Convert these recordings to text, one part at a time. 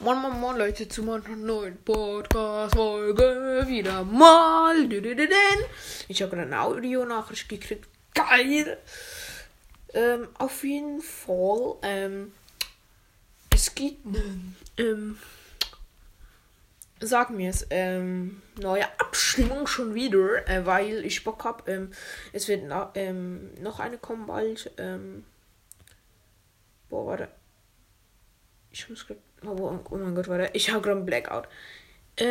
Moin, moin, moin, Leute, zu meiner neuen Podcast-Folge wieder mal. Ich habe gerade eine Audionachricht gekriegt. Geil! Ähm, auf jeden Fall, ähm, es gibt ähm, sag mir es, ähm, neue Abstimmung schon wieder, äh, weil ich Bock hab. Ähm, es wird na, ähm, noch eine kommen bald. Ähm, boah, warte. Ich muss gerade. Oh, oh, mein Gott, warte. Ich habe gerade einen Blackout. Äh,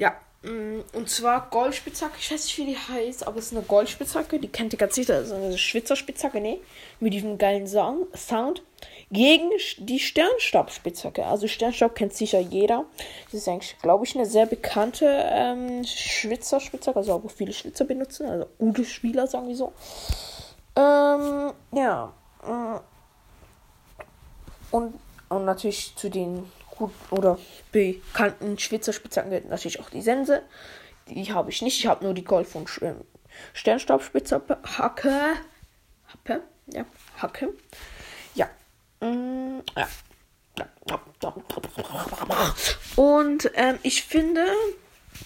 ja. mm, Und zwar Goldspitzhacke. Ich weiß nicht, wie die heißt, aber es ist eine Goldspitzhacke. Die kennt ihr ganz sicher. Das ist eine Schwitzerspitzhacke, ne? Mit diesem geilen Song, Sound. Gegen die Sternstabspitzhacke. Also Sternstab kennt sicher jeder. Das ist eigentlich, glaube ich, eine sehr bekannte ähm, Schwitzerspitzhacke. Also auch viele Schlitzer benutzen. Also gute Spieler, sagen wir so. Ähm, ja. mm. Und, und natürlich zu den gut oder bekannten Schwitzer Spitzhacken gehört natürlich auch die Sense. Die habe ich nicht. Ich habe nur die von Sch- ähm, Sternstabspitzhacke. Happe. Ja, Hacke. Ja. Mm, ja. Und ähm, ich finde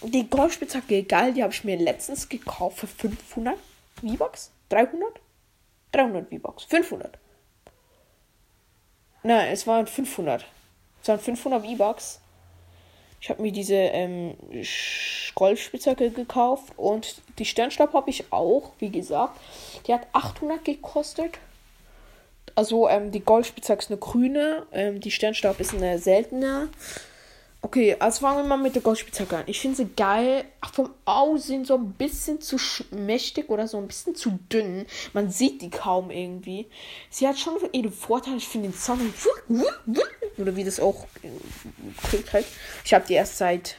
die Golfspitzhacke geil. Die habe ich mir letztens gekauft für 500 V-Bucks. 300? 300 V-Bucks. 500. Nein, es waren 500. Es waren 500 V-Bucks. Ich habe mir diese ähm, Golfspitzhacke gekauft und die Sternstab habe ich auch, wie gesagt. Die hat 800 gekostet. Also ähm, die Golfspitzhacke ist eine grüne, ähm, die Sternstab ist eine seltene. Okay, also fangen wir mal mit der Goldspitzhacke an. Ich finde sie geil. Ach, vom Aussehen so ein bisschen zu schmächtig oder so ein bisschen zu dünn. Man sieht die kaum irgendwie. Sie hat schon ihre Vorteile. Ich finde den Sound. Oder wie das auch äh, klingt halt. Ich habe die erst seit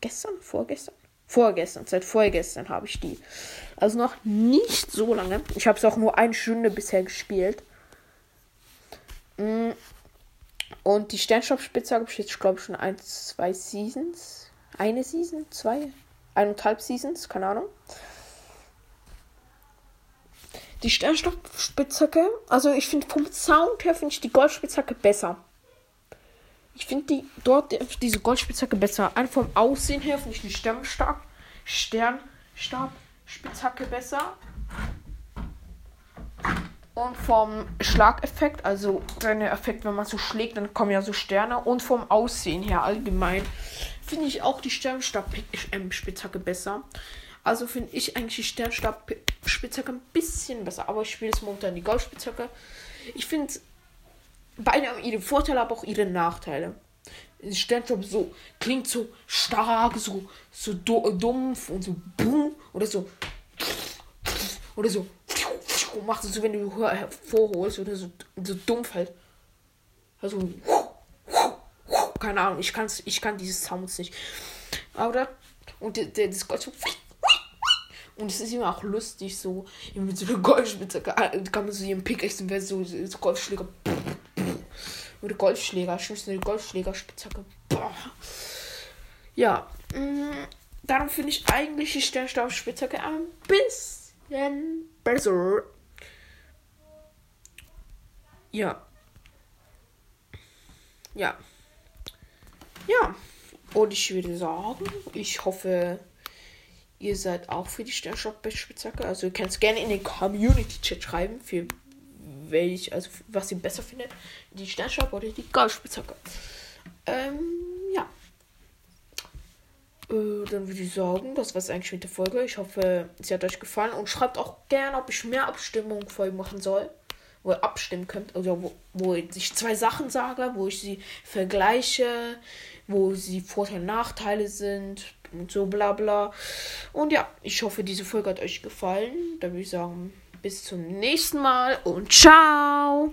gestern, vorgestern? Vorgestern, seit vorgestern habe ich die. Also noch nicht so lange. Ich habe es auch nur eine Stunde bisher gespielt. Mm. Und die Sternstoffspitze habe ich glaube ich, schon ein, zwei Seasons. Eine Season? Zwei? Eineinhalb Seasons? Keine Ahnung. Die Sternstoffspitzhacke, also ich finde vom Sound her finde ich die Goldspitzhacke besser. Ich finde die dort die- diese Goldspitzhacke besser. Einfach vom Aussehen her finde ich die Sternstab Sternstabspitzhacke besser. Und vom Schlageffekt, also der Effekt, wenn man so schlägt, dann kommen ja so Sterne. Und vom Aussehen her allgemein finde ich auch die Sternstab-Spitzhacke besser. Also finde ich eigentlich die Sternstab-Spitzhacke ein bisschen besser. Aber ich spiele es momentan die Goldspitzhacke. Ich finde, beide haben ihre Vorteile, aber auch ihre Nachteile. Die Sternstab so klingt so stark, so, so du- dumpf und so boom oder so oder so macht es so, wenn du her- hervorholst oder so, so dumpf halt. Also keine Ahnung, ich kann's, ich kann dieses Sounds nicht. Aber und der, der das Gold so und es ist immer auch lustig so mit so einer Golfspitze kann man so ihren und wer so, so Golfschläger oder Golfschläger, schlimmste eine Golfschlägerspitzhacke. Ja, mh, darum finde ich eigentlich die Sternstabspitzhacke ein bisschen besser. Ja. Ja. Ja. Und ich würde sagen, ich hoffe, ihr seid auch für die Sternstabspitzhacke. Also ihr könnt es gerne in den Community-Chat schreiben, für welch, also was ihr besser findet. Die Sternstab oder die Golfspitzhacke. Ähm, ja. Äh, dann würde ich sagen, das war es eigentlich mit der Folge. Ich hoffe, sie hat euch gefallen. Und schreibt auch gerne, ob ich mehr Abstimmungen euch machen soll. Wo ihr abstimmen könnt. Also wo, wo ich zwei Sachen sage, wo ich sie vergleiche, wo sie Vorteile und Nachteile sind und so bla bla. Und ja, ich hoffe, diese Folge hat euch gefallen. Dann würde ich sagen, bis zum nächsten Mal und ciao!